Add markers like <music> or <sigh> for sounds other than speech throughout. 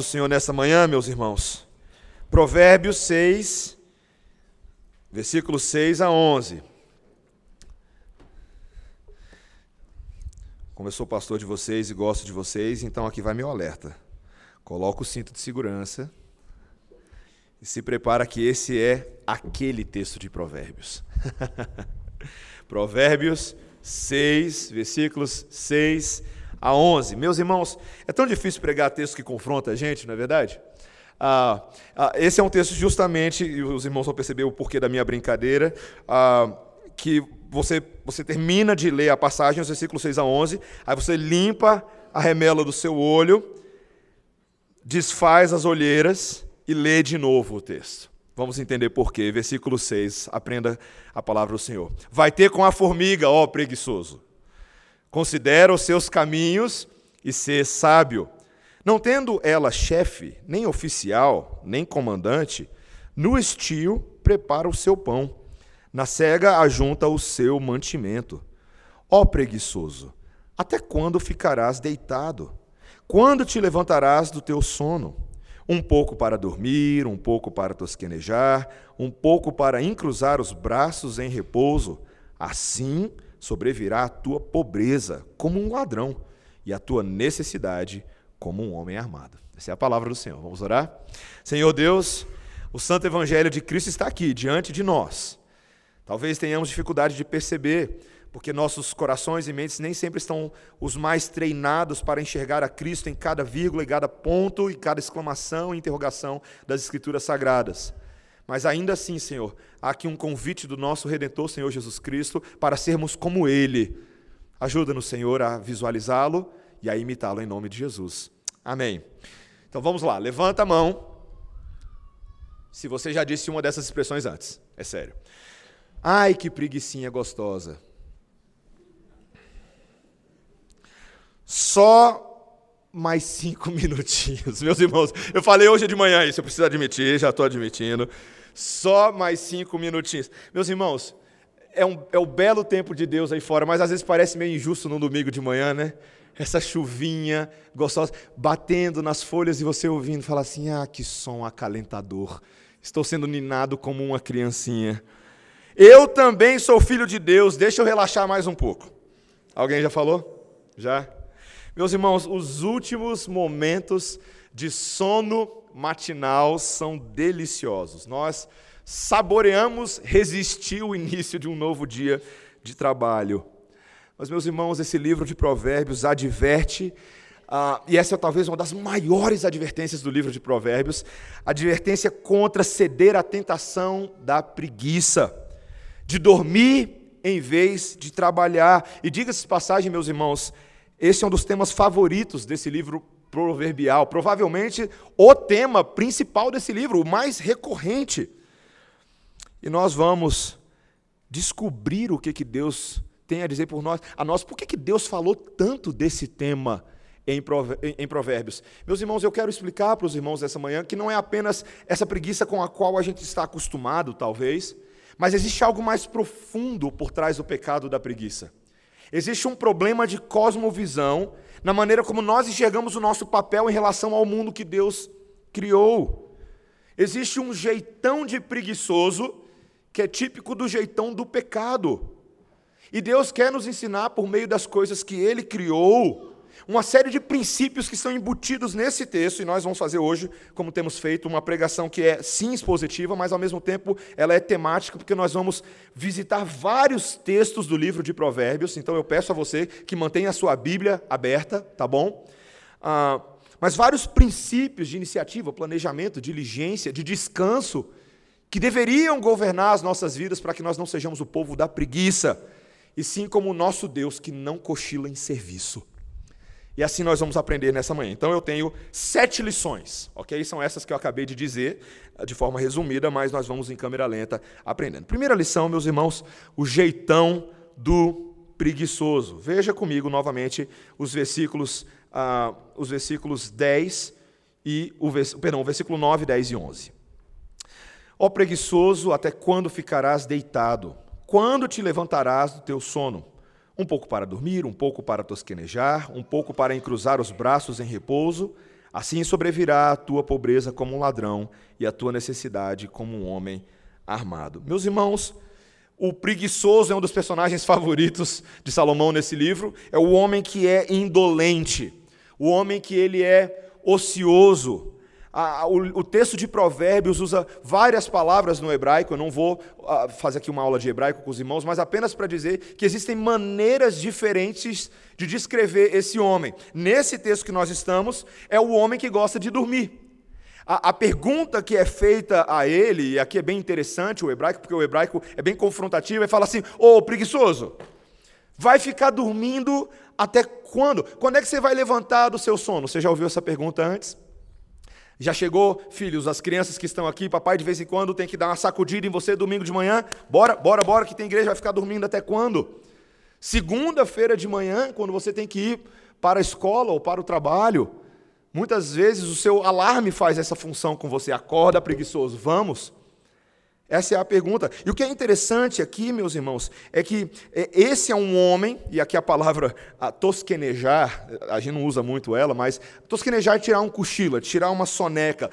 do Senhor nessa manhã, meus irmãos. Provérbios 6, versículos 6 a 11. Como eu sou pastor de vocês e gosto de vocês, então aqui vai meu alerta. Coloca o cinto de segurança e se prepara que esse é aquele texto de Provérbios. <laughs> Provérbios 6, versículos 6 a 11. Meus irmãos, é tão difícil pregar texto que confronta a gente, não é verdade? Ah, ah, esse é um texto justamente, e os irmãos vão perceber o porquê da minha brincadeira, ah, que você, você termina de ler a passagem, os versículos 6 a 11, aí você limpa a remela do seu olho, desfaz as olheiras e lê de novo o texto. Vamos entender por quê. Versículo 6, aprenda a palavra do Senhor. Vai ter com a formiga, ó preguiçoso. Considera os seus caminhos e ser sábio. Não tendo ela chefe, nem oficial, nem comandante, no estio prepara o seu pão, na cega ajunta o seu mantimento. Ó preguiçoso, até quando ficarás deitado? Quando te levantarás do teu sono? Um pouco para dormir, um pouco para tosquenejar, um pouco para encruzar os braços em repouso. Assim, sobrevirá a tua pobreza como um ladrão e a tua necessidade como um homem armado. Essa é a palavra do Senhor. Vamos orar? Senhor Deus, o santo evangelho de Cristo está aqui diante de nós. Talvez tenhamos dificuldade de perceber, porque nossos corações e mentes nem sempre estão os mais treinados para enxergar a Cristo em cada vírgula, em cada ponto, em cada exclamação e interrogação das Escrituras Sagradas. Mas ainda assim, Senhor, há aqui um convite do nosso Redentor, Senhor Jesus Cristo, para sermos como Ele. Ajuda-nos, Senhor, a visualizá-lo e a imitá-lo em nome de Jesus. Amém. Então vamos lá, levanta a mão. Se você já disse uma dessas expressões antes, é sério. Ai, que preguiçinha gostosa. Só mais cinco <laughs> minutinhos. Meus irmãos, eu falei hoje de manhã isso, eu preciso admitir, já estou admitindo. Só mais cinco minutinhos. Meus irmãos, é, um, é o belo tempo de Deus aí fora, mas às vezes parece meio injusto no domingo de manhã, né? Essa chuvinha gostosa, batendo nas folhas e você ouvindo, fala assim: ah, que som acalentador. Estou sendo ninado como uma criancinha. Eu também sou filho de Deus, deixa eu relaxar mais um pouco. Alguém já falou? Já? Meus irmãos, os últimos momentos de sono matinal são deliciosos. Nós saboreamos resistir o início de um novo dia de trabalho. Mas, meus irmãos, esse livro de Provérbios adverte, uh, e essa é talvez uma das maiores advertências do livro de Provérbios advertência contra ceder à tentação da preguiça, de dormir em vez de trabalhar. E diga-se passagem, meus irmãos, esse é um dos temas favoritos desse livro proverbial, provavelmente o tema principal desse livro, o mais recorrente. E nós vamos descobrir o que, que Deus tem a dizer por nós, a nós, por que, que Deus falou tanto desse tema em Provérbios. Meus irmãos, eu quero explicar para os irmãos dessa manhã que não é apenas essa preguiça com a qual a gente está acostumado, talvez, mas existe algo mais profundo por trás do pecado da preguiça. Existe um problema de cosmovisão na maneira como nós enxergamos o nosso papel em relação ao mundo que Deus criou. Existe um jeitão de preguiçoso que é típico do jeitão do pecado. E Deus quer nos ensinar, por meio das coisas que Ele criou, uma série de princípios que são embutidos nesse texto, e nós vamos fazer hoje, como temos feito, uma pregação que é sim expositiva, mas ao mesmo tempo ela é temática, porque nós vamos visitar vários textos do livro de Provérbios, então eu peço a você que mantenha a sua Bíblia aberta, tá bom? Ah, mas vários princípios de iniciativa, planejamento, diligência, de descanso, que deveriam governar as nossas vidas para que nós não sejamos o povo da preguiça, e sim como o nosso Deus que não cochila em serviço. E assim nós vamos aprender nessa manhã. Então eu tenho sete lições, ok? São essas que eu acabei de dizer eh, de forma resumida, mas nós vamos em câmera lenta aprendendo. Primeira lição, meus irmãos, o jeitão do preguiçoso. Veja comigo novamente os versículos, ah, os versículos 10 e o, perdão, o versículo 9, 10 e 11. Ó preguiçoso, até quando ficarás deitado? Quando te levantarás do teu sono? Um pouco para dormir, um pouco para tosquenejar, um pouco para encruzar os braços em repouso. Assim sobrevirá a tua pobreza como um ladrão e a tua necessidade como um homem armado. Meus irmãos, o preguiçoso é um dos personagens favoritos de Salomão nesse livro. É o homem que é indolente, o homem que ele é ocioso. O, texto de Provérbios usa várias palavras no hebraico. Eu não vou fazer aqui uma aula de hebraico com os irmãos, mas apenas para dizer que existem maneiras diferentes de descrever esse homem. Nesse texto que nós estamos, é o homem que gosta de dormir. A, a, pergunta que é feita a ele, e aqui é bem interessante o hebraico, porque o hebraico é bem confrontativo, ele fala assim: Ô oh, preguiçoso, vai ficar dormindo até quando? Quando é que você vai levantar do seu sono? Você já ouviu essa pergunta antes? Já chegou, filhos, as crianças que estão aqui, papai de vez em quando tem que dar uma sacudida em você domingo de manhã. Bora, bora, bora, que tem igreja, vai ficar dormindo até quando? Segunda-feira de manhã, quando você tem que ir para a escola ou para o trabalho, Muitas vezes o seu alarme faz essa função com você. Acorda, preguiçoso, vamos? Essa é a pergunta. E o que é interessante aqui, meus irmãos, é que é, esse é um homem, e aqui a palavra a tosquenejar, a gente não usa muito ela, mas tosquenejar é tirar um cochilo, é tirar uma soneca.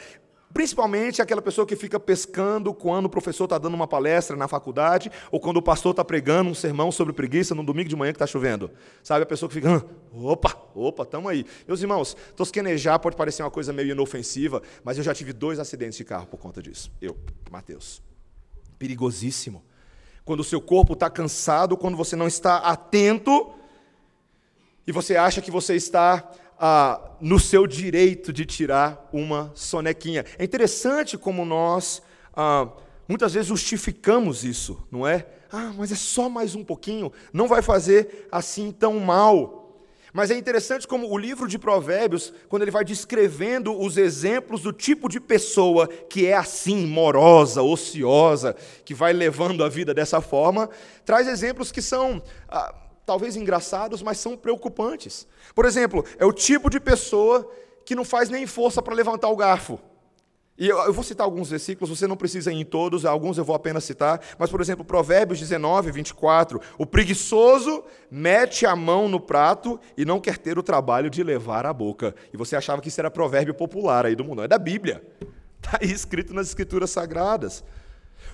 Principalmente aquela pessoa que fica pescando quando o professor está dando uma palestra na faculdade ou quando o pastor está pregando um sermão sobre preguiça no domingo de manhã que está chovendo. Sabe, a pessoa que fica, opa, opa, estamos aí. Meus irmãos, tosquenejar pode parecer uma coisa meio inofensiva, mas eu já tive dois acidentes de carro por conta disso. Eu, Mateus. Perigosíssimo. Quando o seu corpo está cansado, quando você não está atento e você acha que você está ah, no seu direito de tirar uma sonequinha. É interessante como nós ah, muitas vezes justificamos isso, não é? Ah, mas é só mais um pouquinho, não vai fazer assim tão mal. Mas é interessante como o livro de Provérbios, quando ele vai descrevendo os exemplos do tipo de pessoa que é assim, morosa, ociosa, que vai levando a vida dessa forma, traz exemplos que são. Ah, talvez engraçados, mas são preocupantes. Por exemplo, é o tipo de pessoa que não faz nem força para levantar o garfo. E eu, vou citar alguns versículos, você não precisa ir em todos, alguns eu vou apenas citar, mas, por exemplo, Provérbios 19, 24: O preguiçoso mete a mão no prato e não quer ter o trabalho de levar a boca. E você achava que isso era provérbio popular aí do mundo, é da Bíblia, está <laughs> aí escrito nas Escrituras Sagradas.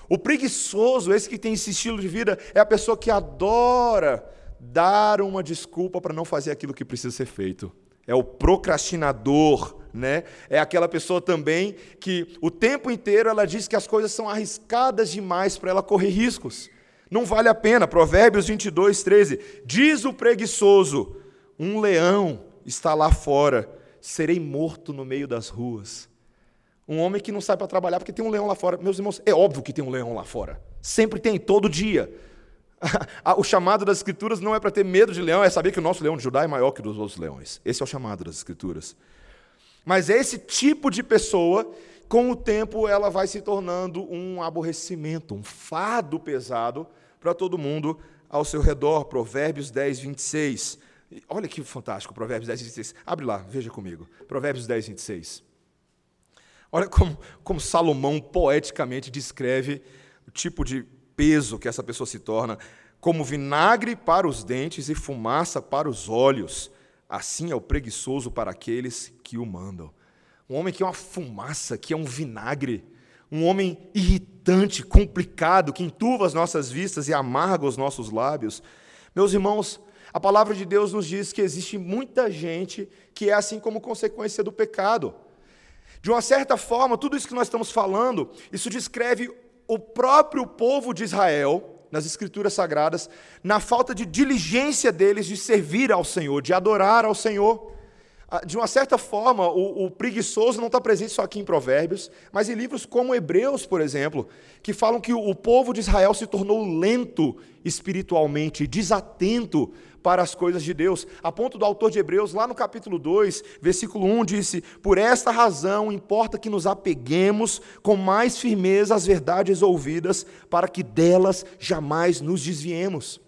O preguiçoso, esse que tem esse estilo de vida, é a pessoa que adora dar uma desculpa para não fazer aquilo que precisa ser feito. É o procrastinador, né? É aquela pessoa também que o tempo inteiro ela diz que as coisas são arriscadas demais para ela correr riscos. Não vale a pena. Provérbios 22, 13. Diz o preguiçoso: Um leão está lá fora, serei morto no meio das ruas. Um homem que não sai para trabalhar porque tem um leão lá fora. Meus irmãos, é óbvio que tem um leão lá fora. Sempre tem, todo dia. <laughs> o chamado das Escrituras não é para ter medo de leão, é saber que o nosso leão de Judá é maior que o dos outros leões. Esse é o chamado das Escrituras. Mas esse tipo de pessoa, com o tempo, ela vai se tornando um aborrecimento, um fardo pesado para todo mundo ao seu redor. Provérbios 10, 26. Olha que fantástico, Provérbios 10, 26. Abre lá, veja comigo. Provérbios 10, 26. Olha como, como Salomão poeticamente descreve o tipo de peso que essa pessoa se torna, como vinagre para os dentes e fumaça para os olhos. Assim é o preguiçoso para aqueles que o mandam. Um homem que é uma fumaça, que é um vinagre. Um homem irritante, complicado, que entuva as nossas vistas e amarga os nossos lábios. Meus irmãos, a palavra de Deus nos diz que existe muita gente que é assim como consequência do pecado. De uma certa forma, tudo isso que nós estamos falando, isso descreve o próprio povo de Israel, nas Escrituras Sagradas, na falta de diligência deles de servir ao Senhor, de adorar ao Senhor. Ah, de uma certa forma, o, o preguiçoso não está presente só aqui em Provérbios, mas em livros como Hebreus, por exemplo, que falam que o, o povo de Israel se tornou lento espiritualmente, desatento para as coisas de Deus. A ponto do autor de Hebreus, lá no capítulo 2, versículo 1, disse: Por esta razão importa que nos apeguemos com mais firmeza às verdades ouvidas, para que delas jamais nos desviemos.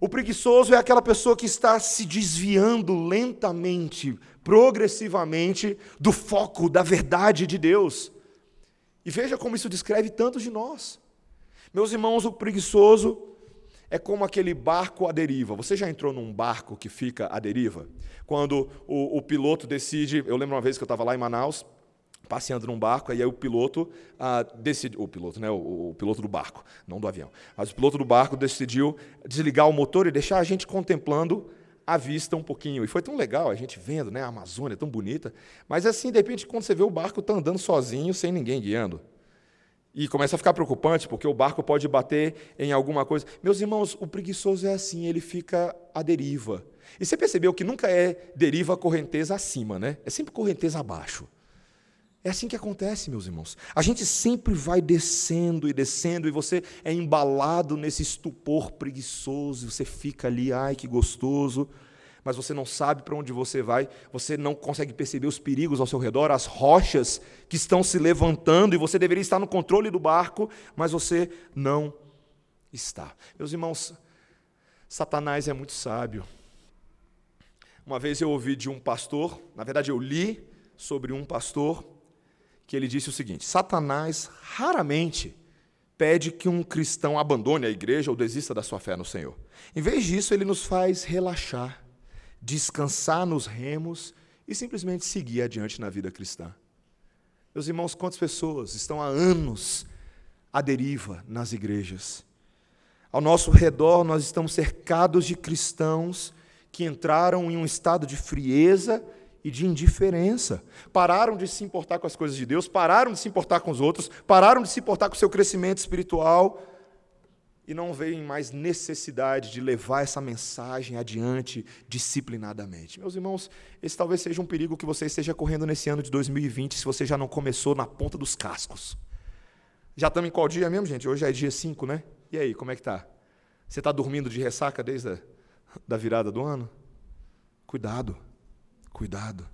O preguiçoso é aquela pessoa que está se desviando lentamente, progressivamente, do foco da verdade de Deus. E veja como isso descreve tantos de nós. Meus irmãos, o preguiçoso é como aquele barco à deriva. Você já entrou num barco que fica à deriva? Quando o, o piloto decide. Eu lembro uma vez que eu estava lá em Manaus, passeando num barco, e aí o piloto ah, decidiu, o piloto, né, o, o, piloto do barco, não do avião, mas o piloto do barco decidiu desligar o motor e deixar a gente contemplando a vista um pouquinho. E foi tão legal a gente vendo, né, a Amazônia tão bonita, mas assim, de repente, quando você vê o barco tá andando sozinho, sem ninguém guiando. E começa a ficar preocupante, porque o barco pode bater em alguma coisa. Meus irmãos, o preguiçoso é assim, ele fica à deriva. E você percebeu que nunca é deriva correnteza acima, né? É sempre correnteza abaixo. É assim que acontece, meus irmãos. A gente sempre vai descendo e descendo, e você é embalado nesse estupor preguiçoso, você fica ali, ai que gostoso mas você não sabe para onde você vai, você não consegue perceber os perigos ao seu redor, as rochas que estão se levantando, e você deveria estar no controle do barco, mas você não está. Meus irmãos, Satanás é muito sábio. Uma vez eu ouvi de um pastor, na verdade eu li sobre um pastor, que ele disse o seguinte: Satanás raramente pede que um cristão abandone a igreja ou desista da sua fé no Senhor. Em vez disso, ele nos faz relaxar descansar nos remos e simplesmente seguir adiante na vida cristã. Meus irmãos, quantas pessoas estão há anos à deriva nas igrejas? Ao nosso redor, nós estamos cercados de cristãos que entraram em um estado de frieza e de indiferença. Pararam de se importar com as coisas de Deus, pararam de se importar com os outros, pararam de se importar com o seu crescimento espiritual e não veem mais necessidade de levar essa mensagem adiante disciplinadamente. Meus irmãos, esse talvez seja um perigo que você esteja correndo nesse ano de 2020, se você já não começou na ponta dos cascos. Já estamos em qual dia mesmo, gente? Hoje é dia 5, né? E aí, como é que tá? Você está dormindo de ressaca desde a da virada do ano? Cuidado, cuidado.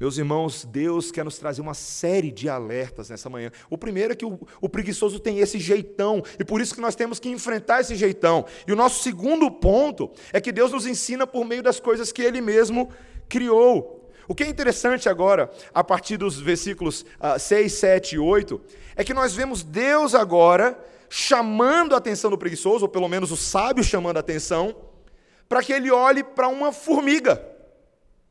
Meus irmãos, Deus quer nos trazer uma série de alertas nessa manhã. O primeiro é que o, o, preguiçoso tem esse jeitão, e por isso que nós temos que enfrentar esse jeitão. E o nosso segundo ponto é que Deus nos ensina por meio das coisas que Ele mesmo criou. O que é interessante agora, a partir dos versículos uh, 6, 7 e 8, é que nós vemos Deus agora chamando a atenção do preguiçoso, ou pelo menos o sábio chamando a atenção, para que ele olhe para uma formiga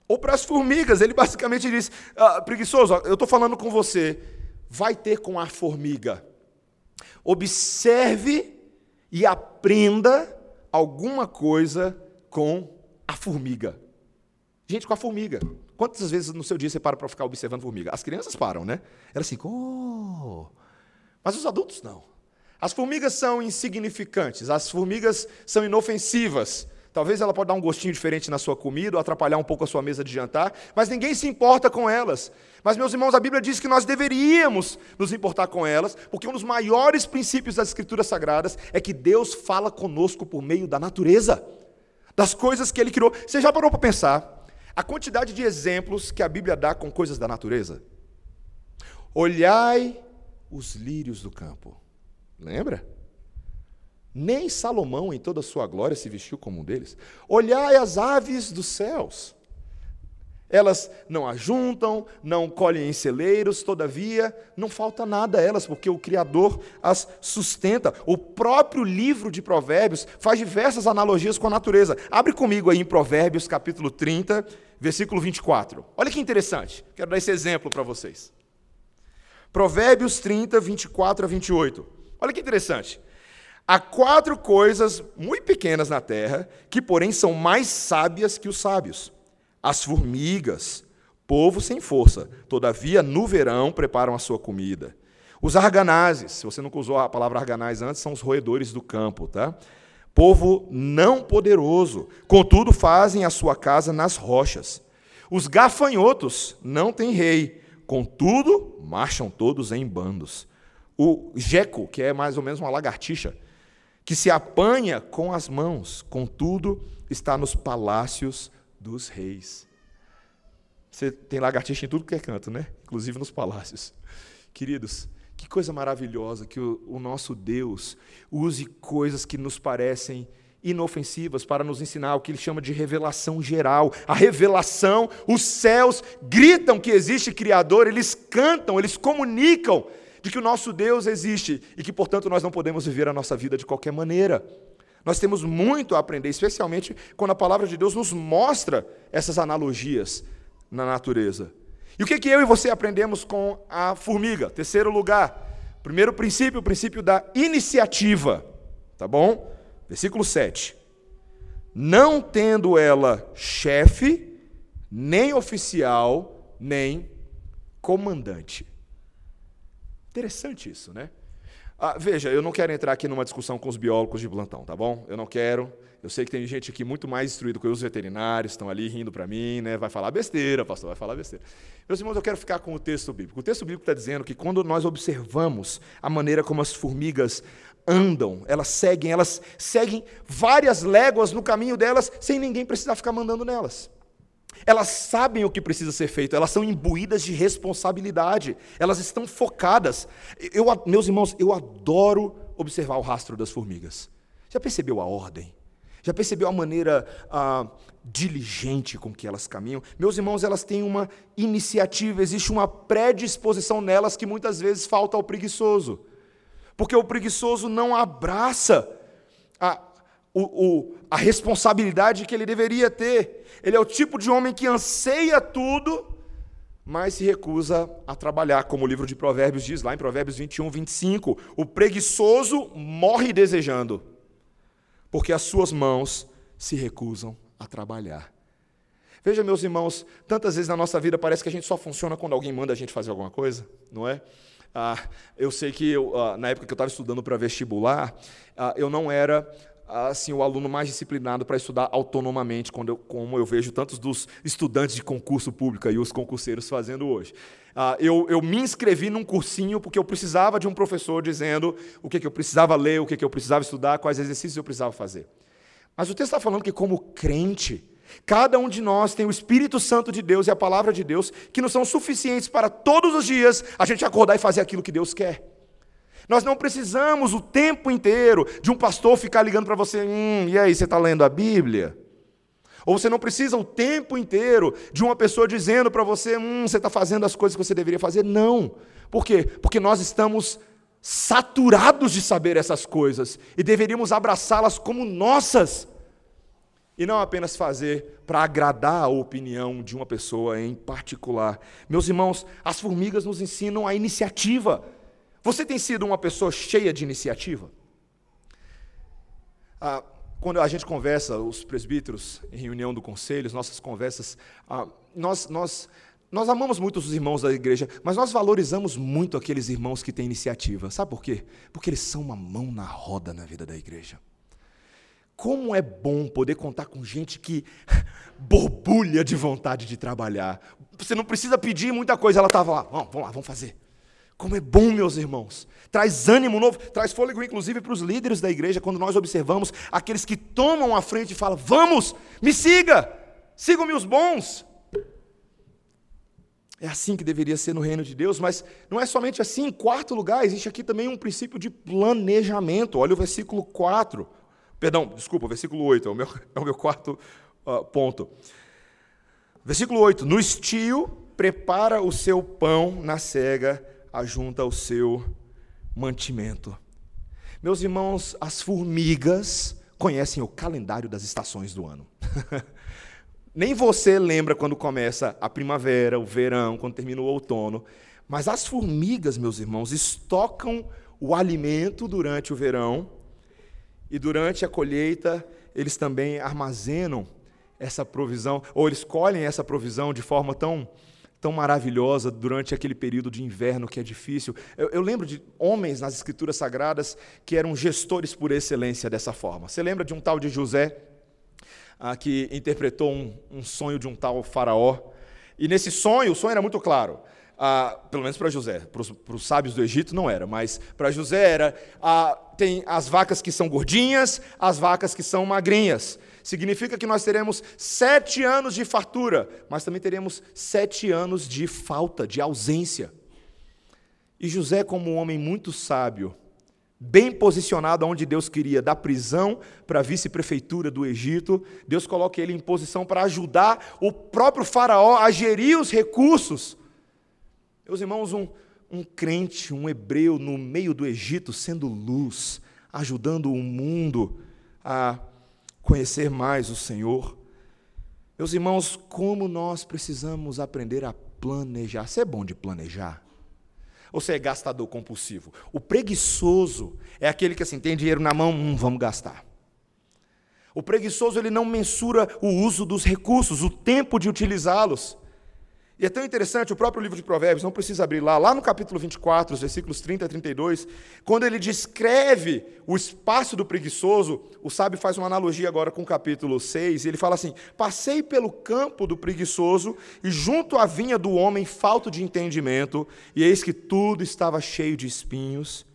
ou para as formigas. Ele basicamente diz: ah, preguiçoso, eu estou falando com você, vai ter com a formiga. Observe e aprenda alguma coisa com a formiga. Gente, com a formiga. Quantas vezes no seu dia você para para ficar observando formiga? As crianças param, né? Era assim, oh. Mas os adultos não. As formigas são insignificantes, as formigas são inofensivas. Talvez ela pode dar um gostinho diferente na sua comida ou atrapalhar um pouco a sua mesa de jantar, mas ninguém se importa com elas. Mas, meus irmãos, a Bíblia diz que nós deveríamos nos importar com elas, porque um dos maiores princípios das Escrituras Sagradas é que Deus fala conosco por meio da natureza, das coisas que Ele criou. Você já parou para pensar a quantidade de exemplos que a Bíblia dá com coisas da natureza? Olhai os lírios do campo. Lembra? Nem Salomão, em toda a sua glória, se vestiu como um deles. Olhai as aves dos céus. Elas não ajuntam, não colhem em celeiros, todavia não falta nada a elas, porque o Criador as sustenta. O próprio livro de Provérbios faz diversas analogias com a natureza. Abre comigo aí em Provérbios, capítulo 30, versículo 24. Olha que interessante, quero dar esse exemplo para vocês. Provérbios 30, 24 a 28. Olha que interessante. Há quatro coisas muito pequenas na terra, que porém são mais sábias que os sábios: as formigas, povo sem força, todavia no verão preparam a sua comida. Os arganazes, se você nunca usou a palavra arganaz antes, são os roedores do campo, tá? Povo não poderoso, contudo fazem a sua casa nas rochas. Os gafanhotos não têm rei, contudo marcham todos em bandos. O geco, que é mais ou menos uma lagartixa, que se apanha com as mãos, contudo, está nos palácios dos reis. Você tem lagartixa em tudo que é canto, né? Inclusive nos palácios. Queridos, que coisa maravilhosa que o, o nosso Deus use coisas que nos parecem inofensivas para nos ensinar o que ele chama de revelação geral. A revelação, os céus gritam que existe Criador, eles cantam, eles comunicam de que o nosso Deus existe e que, portanto, nós não podemos viver a nossa vida de qualquer maneira. Nós temos muito a aprender, especialmente quando a palavra de Deus nos mostra essas analogias na natureza. E o que, que eu e você aprendemos com a formiga? Terceiro lugar, primeiro princípio, o princípio da iniciativa. Tá bom? Versículo 7. Não tendo ela chefe, nem oficial, nem comandante. Interessante isso, né? Ah, veja, eu não quero entrar aqui numa discussão com os biólogos de plantão, tá bom? Eu não quero. Eu sei que tem gente aqui muito mais instruída que os veterinários, estão ali rindo para mim, né? Vai falar besteira, pastor, vai falar besteira. Meus irmãos, eu quero ficar com o texto bíblico. O texto bíblico está dizendo que quando nós observamos a maneira como as formigas andam, elas seguem, elas seguem várias léguas no caminho delas sem ninguém precisar ficar mandando nelas. Elas sabem o que precisa ser feito, elas são imbuídas de responsabilidade, elas estão focadas. Eu, meus irmãos, eu adoro observar o rastro das formigas. Já percebeu a ordem? Já percebeu a maneira ah, diligente com que elas caminham? Meus irmãos, elas têm uma iniciativa, existe uma predisposição nelas que muitas vezes falta ao preguiçoso. Porque o preguiçoso não abraça a, o, o, a responsabilidade que ele deveria ter. Ele é o tipo de homem que anseia tudo, mas se recusa a trabalhar, como o livro de Provérbios diz, lá em Provérbios 21, 25. O preguiçoso morre desejando, porque as suas mãos se recusam a trabalhar. Veja, meus irmãos, tantas vezes na nossa vida parece que a gente só funciona quando alguém manda a gente fazer alguma coisa, não é? Ah, eu sei que eu, ah, na época que eu estava estudando para vestibular, ah, eu não era assim o aluno mais disciplinado para estudar autonomamente, quando eu, como eu vejo tantos dos estudantes de concurso público e os concurseiros fazendo hoje. Ah, eu, eu, me inscrevi num cursinho porque eu precisava de um professor dizendo o que, que eu precisava ler, o que, que eu precisava estudar, quais exercícios eu precisava fazer. Mas o texto está falando que, como crente, cada um de nós tem o Espírito Santo de Deus e a palavra de Deus que não são suficientes para todos os dias a gente acordar e fazer aquilo que Deus quer. Nós não precisamos o tempo inteiro de um pastor ficar ligando para você, hum, e aí, você está lendo a Bíblia? Ou você não precisa o tempo inteiro de uma pessoa dizendo para você, hum, você está fazendo as coisas que você deveria fazer. Não. Por quê? Porque nós estamos saturados de saber essas coisas e deveríamos abraçá-las como nossas. E não apenas fazer para agradar a opinião de uma pessoa em particular. Meus irmãos, as formigas nos ensinam a iniciativa. Você tem sido uma pessoa cheia de iniciativa? Ah, quando a gente conversa, os presbíteros, em reunião do conselho, nossas conversas, ah, nós, nós, nós amamos muito os irmãos da igreja, mas nós valorizamos muito aqueles irmãos que têm iniciativa. Sabe por quê? Porque eles são uma mão na roda na vida da igreja. Como é bom poder contar com gente que <laughs> borbulha de vontade de trabalhar. Você não precisa pedir muita coisa, ela estava lá, vamos lá, vamos fazer. Como é bom, meus irmãos. Traz ânimo novo, traz fôlego, inclusive, para os líderes da igreja, quando nós observamos aqueles que tomam a frente e falam: Vamos, me siga, sigam-me os bons. É assim que deveria ser no reino de Deus, mas não é somente assim. Em quarto lugar, existe aqui também um princípio de planejamento. Olha o versículo 4. Perdão, desculpa, o versículo 8, é o meu, <laughs> é o meu quarto uh, ponto. Versículo 8: No estio, prepara o seu pão na cega ajunta o seu mantimento. Meus irmãos, as formigas conhecem o calendário das estações do ano. <laughs> Nem você lembra quando começa a primavera, o verão, quando termina o outono. Mas as formigas, meus irmãos, estocam o alimento durante o verão e durante a colheita eles também armazenam essa provisão, ou eles colhem essa provisão de forma tão tão maravilhosa durante aquele período de inverno que é difícil. Eu, eu, lembro de homens nas Escrituras Sagradas que eram gestores por excelência dessa forma. Você lembra de um tal de José, ah, que interpretou um, um, sonho de um tal Faraó? E nesse sonho, o sonho era muito claro. Ah, pelo menos para José, para os sábios do Egito não era, mas para José era: ah, tem as vacas que são gordinhas, as vacas que são magrinhas. Significa que nós teremos sete anos de fartura, mas também teremos sete anos de falta, de ausência. E José, como um homem muito sábio, bem posicionado onde Deus queria, da prisão para a vice-prefeitura do Egito, Deus coloca ele em posição para ajudar o próprio Faraó a gerir os recursos. Meus irmãos, um, um crente, um hebreu no meio do Egito, sendo luz, ajudando o mundo a conhecer mais o Senhor. Meus irmãos, como nós precisamos aprender a planejar. Você é bom de planejar? Ou você é gastador compulsivo? O preguiçoso é aquele que assim tem dinheiro na mão, hum, vamos gastar. O preguiçoso ele não mensura o uso dos recursos, o tempo de utilizá-los. E é tão interessante, o próprio livro de Provérbios, não precisa abrir lá, lá no capítulo 24, os versículos 30 a 32, quando ele descreve o espaço do preguiçoso, o sábio faz uma analogia agora com o capítulo 6, e ele fala assim: Passei pelo campo do preguiçoso, e junto à vinha do homem falto de entendimento, e eis que tudo estava cheio de espinhos,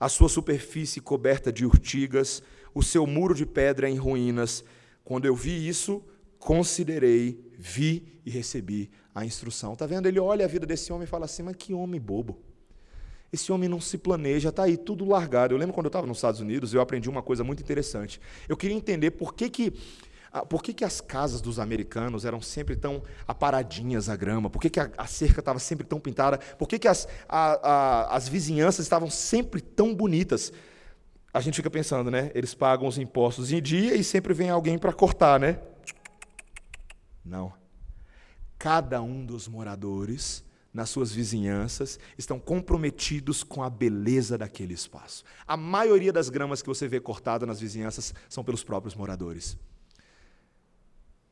a sua superfície coberta de urtigas, o seu muro de pedra em ruínas. Quando eu vi isso, considerei, vi e recebi a instrução. Está vendo? Ele olha a vida desse homem e fala assim: mas que homem bobo. Esse homem não se planeja, está aí tudo largado. Eu lembro quando eu estava nos Estados Unidos, eu aprendi uma coisa muito interessante. Eu queria entender por que, que por que, que as casas dos americanos eram sempre tão aparadinhas a grama? Por que, que a, a cerca estava sempre tão pintada? Por que, que as, a, a, as vizinhanças estavam sempre tão bonitas? A gente fica pensando, né? Eles pagam os impostos em dia e sempre vem alguém para cortar, né? Não cada um dos moradores nas suas vizinhanças estão comprometidos com a beleza daquele espaço. A maioria das gramas que você vê cortada nas vizinhanças são pelos próprios moradores.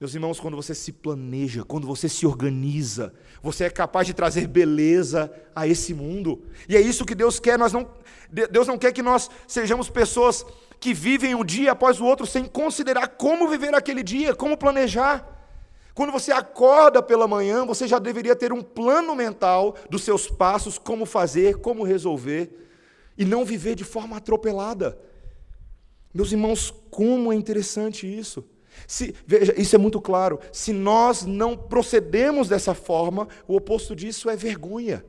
Meus irmãos, quando você se planeja, quando você se organiza, você é capaz de trazer beleza a esse mundo. E é isso que Deus quer. Nós não, Deus não quer que nós sejamos pessoas que vivem um dia após o outro sem considerar como viver aquele dia, como planejar. Quando você acorda pela manhã, você já deveria ter um plano mental dos seus passos, como fazer, como resolver, e não viver de forma atropelada. Meus irmãos, como é interessante isso. Se, veja, isso é muito claro. Se nós não procedemos dessa forma, o oposto disso é vergonha.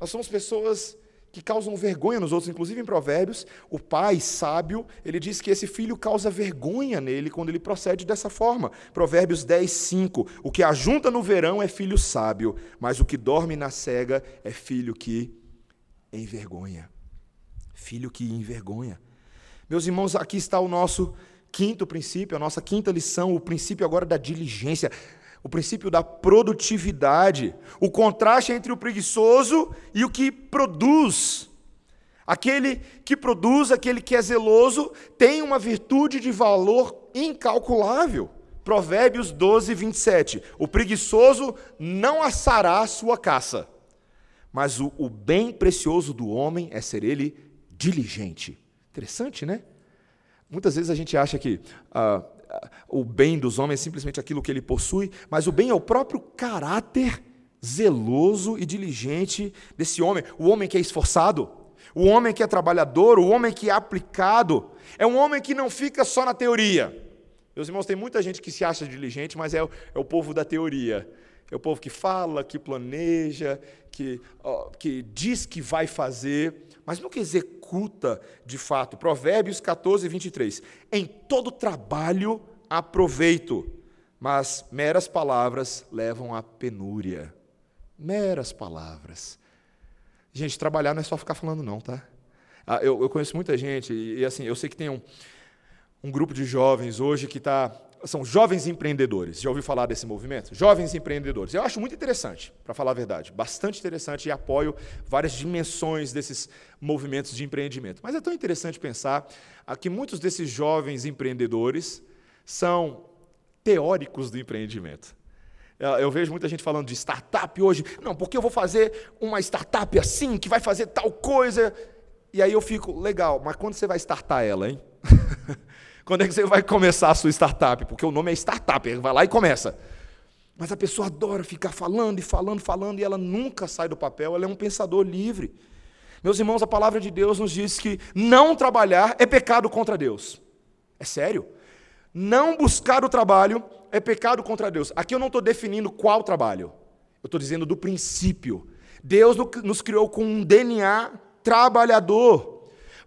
Nós somos pessoas que causam vergonha nos outros, inclusive em Provérbios, o pai sábio, ele diz que esse filho causa vergonha nele quando ele procede dessa forma. Provérbios 10, 5. O que ajunta no verão é filho sábio, mas o que dorme na cega é filho que envergonha. Filho que envergonha. Meus irmãos, aqui está o nosso quinto princípio, a nossa quinta lição, o princípio agora da diligência o princípio da produtividade, o contraste entre o preguiçoso e o que produz. Aquele que produz, aquele que é zeloso, tem uma virtude de valor incalculável. Provérbios 12, 27. O preguiçoso não assará a sua caça, mas o, o bem precioso do homem é ser ele diligente. Interessante, né? Muitas vezes a gente acha que ah, o bem dos homens é simplesmente aquilo que ele possui, mas o bem é o próprio caráter zeloso e diligente desse homem. O homem que é esforçado, o homem que é trabalhador, o homem que é aplicado. É um homem que não fica só na teoria. Meus irmãos, tem muita gente que se acha diligente, mas é o, é o povo da teoria. É o povo que fala, que planeja, que, ó, que diz que vai fazer, mas nunca executa de fato. Provérbios 14, 23. Em todo trabalho há proveito, mas meras palavras levam à penúria. Meras palavras. Gente, trabalhar não é só ficar falando, não, tá? Ah, eu, eu conheço muita gente, e, e, assim, eu sei que tem um, um grupo de jovens hoje que está são jovens empreendedores. Já ouviu falar desse movimento? Jovens empreendedores. Eu acho muito interessante, para falar a verdade. Bastante interessante e apoio várias dimensões desses movimentos de empreendimento. Mas é tão interessante pensar que muitos desses jovens empreendedores são teóricos do empreendimento. Eu vejo muita gente falando de startup hoje. Não, porque eu vou fazer uma startup assim, que vai fazer tal coisa. E aí eu fico, legal, mas quando você vai startar ela, hein? Quando é que você vai começar a sua startup? Porque o nome é startup, vai lá e começa. Mas a pessoa adora ficar falando e falando, falando, e ela nunca sai do papel, ela é um pensador livre. Meus irmãos, a palavra de Deus nos diz que não trabalhar é pecado contra Deus. É sério. Não buscar o trabalho é pecado contra Deus. Aqui eu não estou definindo qual trabalho, eu estou dizendo do princípio. Deus nos criou com um DNA trabalhador.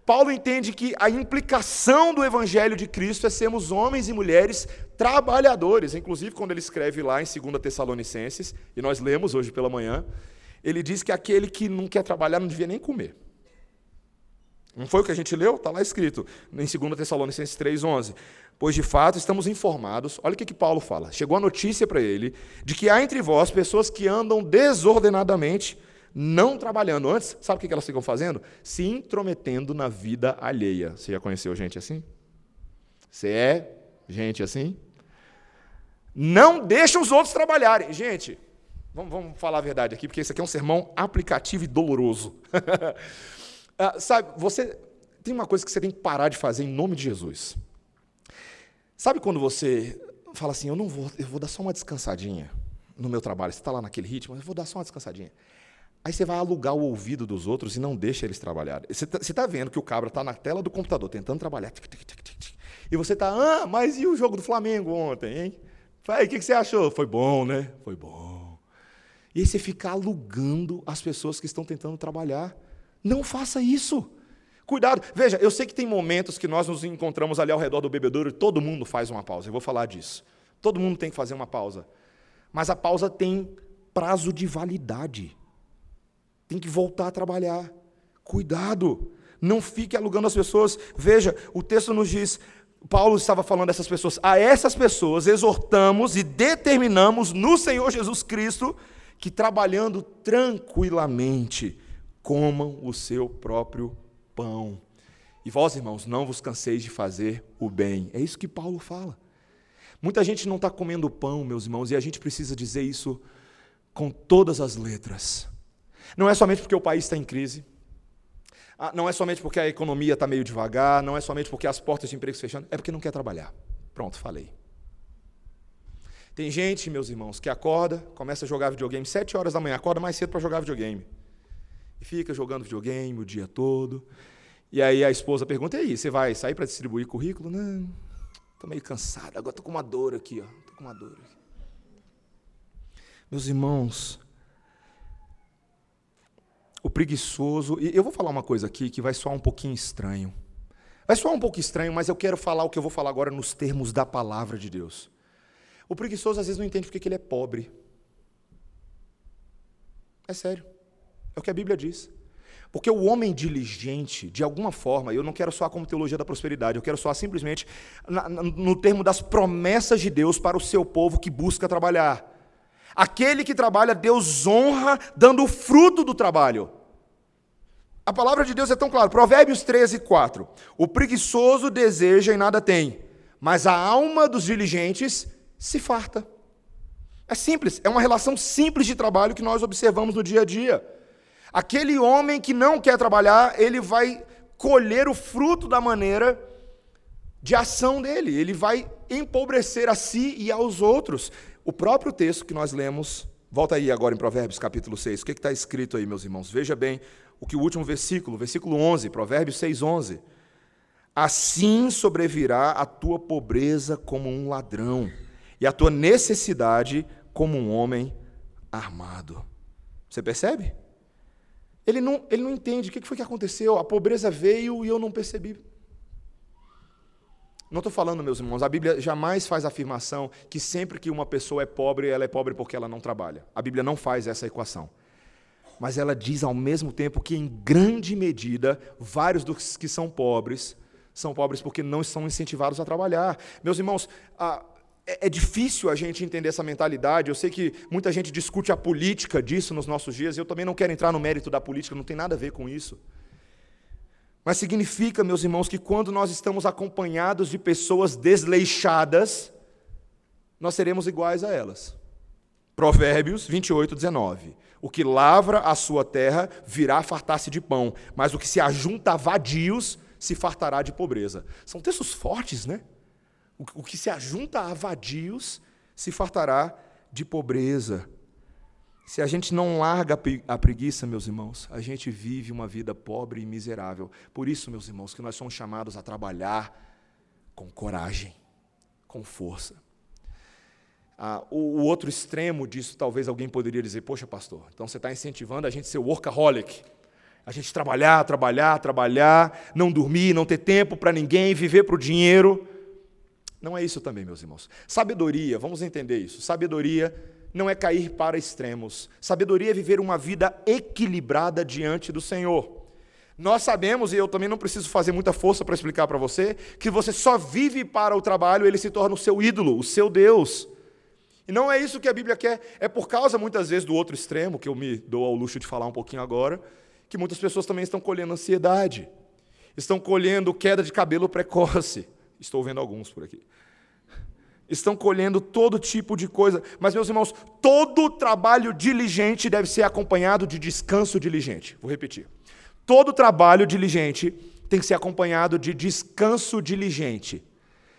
Paulo entende que a implicação do evangelho de Cristo é sermos homens e mulheres trabalhadores. Inclusive, quando ele escreve lá em 2 Tessalonicenses, e nós lemos hoje pela manhã, ele diz que aquele que não quer trabalhar não devia nem comer. Não foi o que a gente leu? Está lá escrito, em 2 Tessalonicenses 3,11. Pois de fato estamos informados, olha o que, que Paulo fala. Chegou a notícia para ele de que há entre vós pessoas que andam desordenadamente, não trabalhando. Antes, sabe o que elas ficam fazendo? Se intrometendo na vida alheia. Você já conheceu gente assim? Você é gente assim? Não deixa os outros trabalharem. Gente, vamos, vamos falar a verdade aqui, porque isso aqui é um sermão aplicativo e doloroso. <laughs> ah, sabe, você tem uma coisa que você tem que parar de fazer em nome de Jesus. Sabe quando você fala assim, eu não vou, eu vou dar só uma descansadinha no meu trabalho, você está lá naquele ritmo, eu vou dar só uma descansadinha. Aí você vai alugar o ouvido dos outros e não deixa eles trabalharem. Você está tá vendo que o cabra está na tela do computador tentando trabalhar. E você está, ah, mas e o jogo do Flamengo ontem, hein? O que, que você achou? Foi bom, né? Foi bom. E aí você fica alugando as pessoas que estão tentando trabalhar. Não faça isso. Cuidado. Veja, eu sei que tem momentos que nós nos encontramos ali ao redor do bebedouro e todo mundo faz uma pausa. Eu vou falar disso. Todo mundo tem que fazer uma pausa. Mas a pausa tem prazo de validade. Tem que voltar a trabalhar. Cuidado. Não fique alugando as pessoas. Veja, o texto nos diz: Paulo estava falando dessas pessoas. A essas pessoas exortamos e determinamos no Senhor Jesus Cristo que trabalhando tranquilamente comam o seu próprio pão. E vós, irmãos, não vos canseis de fazer o bem. É isso que Paulo fala. Muita gente não está comendo pão, meus irmãos, e a gente precisa dizer isso com todas as letras. Não é somente porque o país está em crise, ah, não é somente porque a economia está meio devagar, não é somente porque as portas de emprego fechando, é porque não quer trabalhar. Pronto, falei. Tem gente, meus irmãos, que acorda, começa a jogar videogame sete horas da manhã, acorda mais cedo para jogar videogame. E fica jogando videogame o dia todo. E aí a esposa pergunta: e aí, você vai sair para distribuir currículo? Não, estou meio cansado, agora estou com uma dor aqui. Estou com uma dor aqui. Meus irmãos, o preguiçoso. E eu vou falar uma coisa aqui que vai soar um pouquinho estranho. Vai soar um pouco estranho, mas eu quero falar o que eu vou falar agora nos termos da palavra de Deus. O preguiçoso às vezes não entende porque ele é pobre. É sério. É o que a Bíblia diz. Porque o homem diligente, de alguma forma, eu não quero soar como teologia da prosperidade, eu quero soar simplesmente na, no termo das promessas de Deus para o seu povo que busca trabalhar. Aquele que trabalha, Deus honra dando o fruto do trabalho. A palavra de Deus é tão clara. Provérbios 13, 4. O preguiçoso deseja e nada tem, mas a alma dos diligentes se farta. É simples, é uma relação simples de trabalho que nós observamos no dia a dia. Aquele homem que não quer trabalhar, ele vai colher o fruto da maneira de ação dele, ele vai empobrecer a si e aos outros. O próprio texto que nós lemos, volta aí agora em Provérbios capítulo 6, o que está escrito aí, meus irmãos? Veja bem o que o último versículo, versículo 11, Provérbios 6, 11. Assim sobrevirá a tua pobreza como um ladrão, e a tua necessidade como um homem armado. Você percebe? Ele não, ele não entende o que foi que aconteceu. A pobreza veio e eu não percebi. Não estou falando, meus irmãos, a Bíblia jamais faz afirmação que sempre que uma pessoa é pobre, ela é pobre porque ela não trabalha. A Bíblia não faz essa equação. Mas ela diz ao mesmo tempo que, em grande medida, vários dos que são pobres são pobres porque não são incentivados a trabalhar. Meus irmãos, a, é, é difícil a gente entender essa mentalidade. Eu sei que muita gente discute a política disso nos nossos dias, eu também não quero entrar no mérito da política, não tem nada a ver com isso. Mas significa, meus irmãos, que quando nós estamos acompanhados de pessoas desleixadas, nós seremos iguais a elas. Provérbios 28, 19. O que lavra a sua terra virá fartar-se de pão, mas o que se ajunta a vadios se fartará de pobreza. São textos fortes, né? O que se ajunta a vadios se fartará de pobreza. Se a gente não larga a preguiça, meus irmãos, a gente vive uma vida pobre e miserável. Por isso, meus irmãos, que nós somos chamados a trabalhar com coragem, com força. Ah, o, o, outro extremo disso, talvez alguém poderia dizer: Poxa, pastor, então você está incentivando a gente a ser workaholic. A gente trabalhar, trabalhar, trabalhar, não dormir, não ter tempo para ninguém, viver para o dinheiro. Não é isso também, meus irmãos. Sabedoria, vamos entender isso. Sabedoria não é cair para extremos. Sabedoria é viver uma vida equilibrada diante do Senhor. Nós sabemos, e eu também não preciso fazer muita força para explicar para você, que você só vive para o trabalho, ele se torna o seu ídolo, o seu Deus. E não é isso que a Bíblia quer, é por causa muitas vezes do outro extremo, que eu me dou ao luxo de falar um pouquinho agora, que muitas pessoas também estão colhendo ansiedade, estão colhendo queda de cabelo precoce. Estou vendo alguns por aqui. Estão colhendo todo tipo de coisa. Mas, meus irmãos, todo trabalho diligente deve ser acompanhado de descanso diligente. Vou repetir. Todo trabalho diligente tem que ser acompanhado de descanso diligente.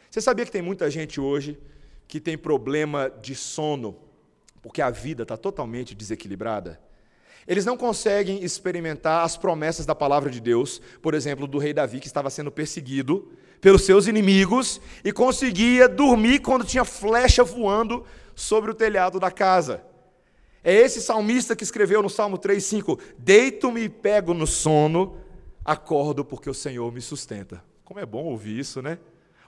Você sabia que tem muita gente hoje que tem problema de sono porque a vida está totalmente desequilibrada? Eles não conseguem experimentar as promessas da palavra de Deus, por exemplo, do rei Davi, que estava sendo perseguido pelos seus inimigos e conseguia dormir quando tinha flecha voando sobre o telhado da casa. É esse salmista que escreveu no Salmo 3,5: Deito-me e pego no sono, acordo porque o Senhor me sustenta. Como é bom ouvir isso, né?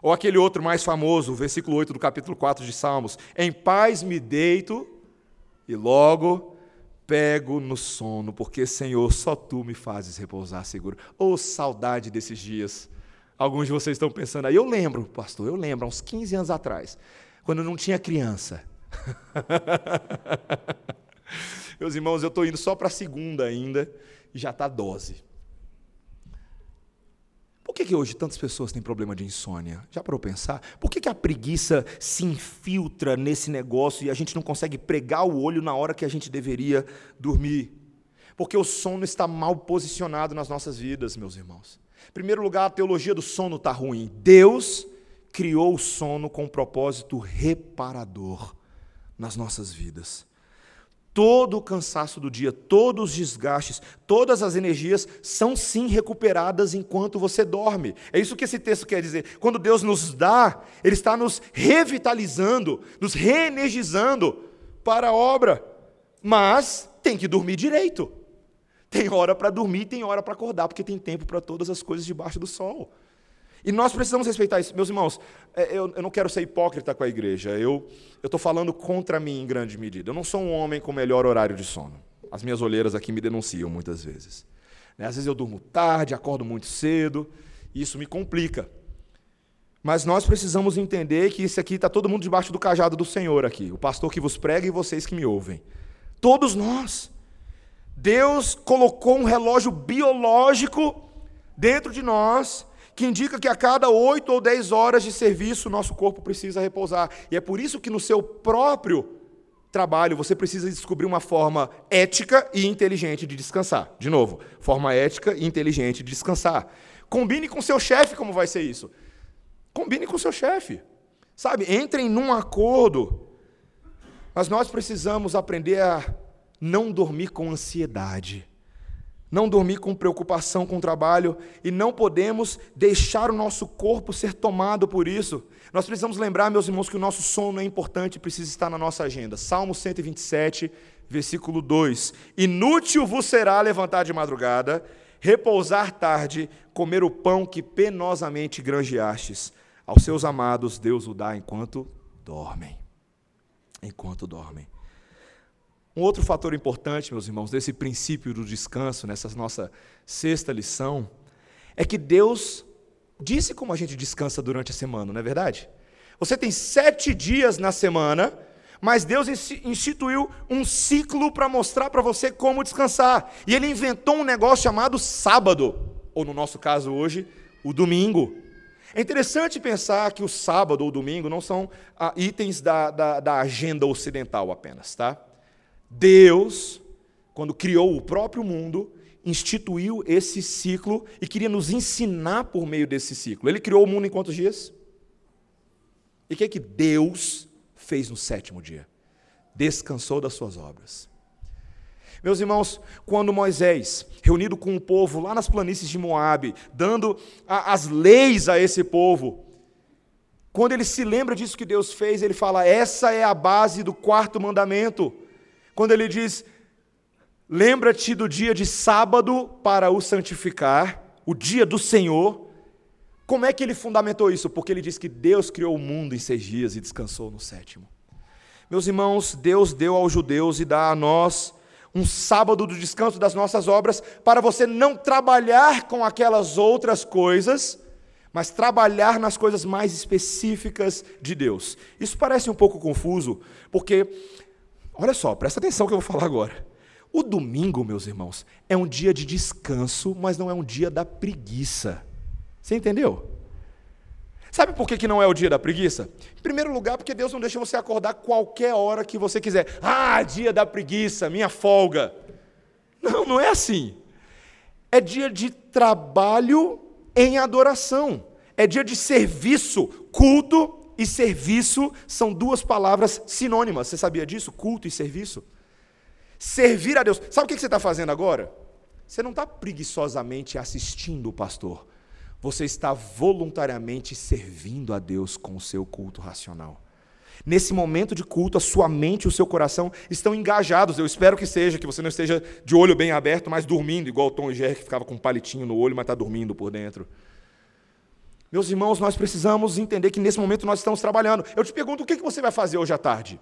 Ou aquele outro mais famoso, versículo 8 do capítulo 4 de Salmos: Em paz me deito e logo pego no sono, porque, Senhor, só tu me fazes repousar seguro. Oh, saudade desses dias. Alguns de vocês estão pensando aí, eu lembro, pastor, eu lembro, há uns 15 anos atrás, quando eu não tinha criança. <laughs> Meus irmãos, eu estou indo só para a segunda ainda e já está dose. Por que, que hoje tantas pessoas têm problema de insônia? Já para eu pensar? Por que, que a preguiça se infiltra nesse negócio e a gente não consegue pregar o olho na hora que a gente deveria dormir? Porque o sono está mal posicionado nas nossas vidas, meus irmãos. Em primeiro lugar, a teologia do sono está ruim. Deus criou o sono com um propósito reparador nas nossas vidas. Todo o cansaço do dia, todos os desgastes, todas as energias são sim recuperadas enquanto você dorme. É isso que esse texto quer dizer. Quando Deus nos dá, Ele está nos revitalizando, nos reenergizando para a obra. Mas tem que dormir direito. Tem hora para dormir, tem hora para acordar, porque tem tempo para todas as coisas debaixo do sol. E nós precisamos respeitar isso. Meus irmãos, é, eu, eu não quero ser hipócrita com a igreja. Eu estou falando contra mim em grande medida. Eu não sou um homem com melhor horário de sono. As minhas olheiras aqui me denunciam muitas vezes. Né? Às vezes eu durmo tarde, acordo muito cedo, e isso me complica. Mas nós precisamos entender que isso aqui está todo mundo debaixo do cajado do Senhor aqui. O pastor que vos prega e vocês que me ouvem. Todos nós. Deus colocou um relógio biológico dentro de nós que indica que a cada oito ou dez horas de serviço, nosso corpo precisa repousar. E é por isso que no seu próprio trabalho você precisa descobrir uma forma ética e inteligente de descansar. De novo, forma ética e inteligente de descansar. Combine com seu chefe como vai ser isso. Combine com seu chefe. Sabe, entrem num acordo. Mas nós precisamos aprender a não dormir com ansiedade não dormir com preocupação com o trabalho e não podemos deixar o nosso corpo ser tomado por isso. Nós precisamos lembrar, meus irmãos, que o nosso sono é importante e precisa estar na nossa agenda. Salmo 127, versículo 2: Inútil vos será levantar de madrugada, repousar tarde, comer o pão que penosamente granjeastes. Aos seus amados Deus o dá enquanto dormem. Enquanto dormem. Um outro fator importante, meus irmãos, desse princípio do descanso, nessa nossa sexta lição, é que Deus disse como a gente descansa durante a semana, não é verdade? Você tem sete dias na semana, mas Deus instituiu um ciclo para mostrar para você como descansar. E Ele inventou um negócio chamado sábado, ou no nosso caso hoje, o domingo. É interessante pensar que o sábado ou o domingo não são ah, itens da, da, da agenda ocidental apenas, tá? Deus, quando criou o próprio mundo, instituiu esse ciclo e queria nos ensinar por meio desse ciclo. Ele criou o mundo em quantos dias? E o que é que Deus fez no sétimo dia? Descansou das suas obras. Meus irmãos, quando Moisés, reunido com o povo lá nas planícies de Moabe, dando a, as leis a esse povo, quando ele se lembra disso que Deus fez, ele fala: essa é a base do quarto mandamento. Quando ele diz: Lembra-te do dia de sábado para o santificar, o dia do Senhor. Como é que ele fundamentou isso? Porque ele diz que Deus criou o mundo em seis dias e descansou no sétimo. Meus irmãos, Deus deu aos judeus e dá a nós um sábado do descanso das nossas obras, para você não trabalhar com aquelas outras coisas, mas trabalhar nas coisas mais específicas de Deus. Isso parece um pouco confuso, porque, olha só, presta atenção que eu vou falar agora. O domingo, meus irmãos, é um dia de descanso, mas não é um dia da preguiça. Você entendeu? Sabe por que, que não é o dia da preguiça? Em primeiro lugar, porque Deus não deixa você acordar qualquer hora que você quiser. Ah, dia da preguiça, minha folga. Não, não é assim. É dia de trabalho em adoração. É dia de serviço. Culto e serviço são duas palavras sinônimas. Você sabia disso? Culto e serviço. Servir a Deus. Sabe o que você está fazendo agora? Você não está preguiçosamente assistindo o pastor você está voluntariamente servindo a Deus com o seu culto racional. Nesse momento de culto, a sua mente e o seu coração estão engajados. Eu espero que seja, que você não esteja de olho bem aberto, mas dormindo, igual o Tom e Jerry que ficava com um palitinho no olho, mas está dormindo por dentro. Meus irmãos, nós precisamos entender que nesse momento nós estamos trabalhando. Eu te pergunto, o que você vai fazer hoje à tarde?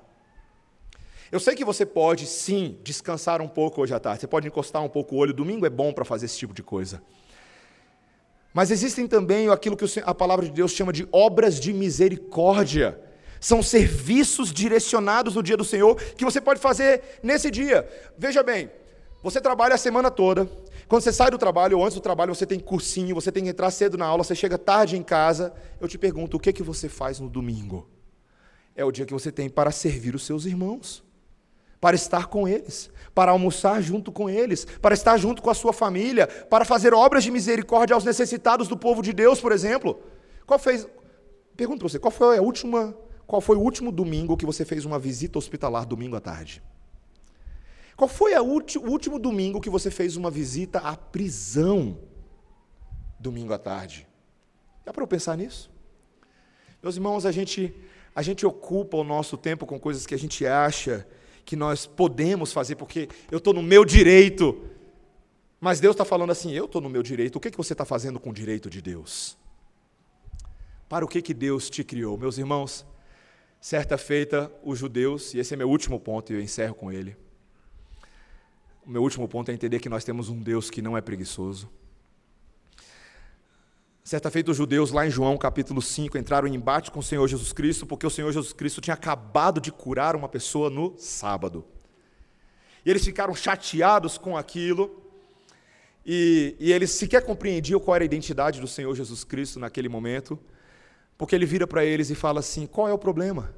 Eu sei que você pode, sim, descansar um pouco hoje à tarde. Você pode encostar um pouco o olho. Domingo é bom para fazer esse tipo de coisa. Mas existem também aquilo que a palavra de Deus chama de obras de misericórdia. São serviços direcionados no dia do Senhor que você pode fazer nesse dia. Veja bem, você trabalha a semana toda. Quando você sai do trabalho ou antes do trabalho, você tem cursinho, você tem que entrar cedo na aula, você chega tarde em casa. Eu te pergunto, o que, que você faz no domingo? É o dia que você tem para servir os seus irmãos para estar com eles, para almoçar junto com eles, para estar junto com a sua família, para fazer obras de misericórdia aos necessitados do povo de Deus, por exemplo. Qual fez? Pergunto para você, qual foi a última, qual foi o último domingo que você fez uma visita hospitalar domingo à tarde? Qual foi o último domingo que você fez uma visita à prisão domingo à tarde? Dá para eu pensar nisso? Meus irmãos, a gente a gente ocupa o nosso tempo com coisas que a gente acha que nós podemos fazer, porque eu estou no meu direito. Mas Deus está falando assim: eu estou no meu direito, o que, que você está fazendo com o direito de Deus? Para o que, que Deus te criou? Meus irmãos, certa feita, os judeus, e esse é meu último ponto e eu encerro com ele. O meu último ponto é entender que nós temos um Deus que não é preguiçoso. Certa feita, os judeus, lá em João capítulo 5, entraram em embate com o Senhor Jesus Cristo, porque o Senhor Jesus Cristo tinha acabado de curar uma pessoa no sábado. E eles ficaram chateados com aquilo, e, e eles sequer compreendiam qual era a identidade do Senhor Jesus Cristo naquele momento, porque ele vira para eles e fala assim: qual é o problema?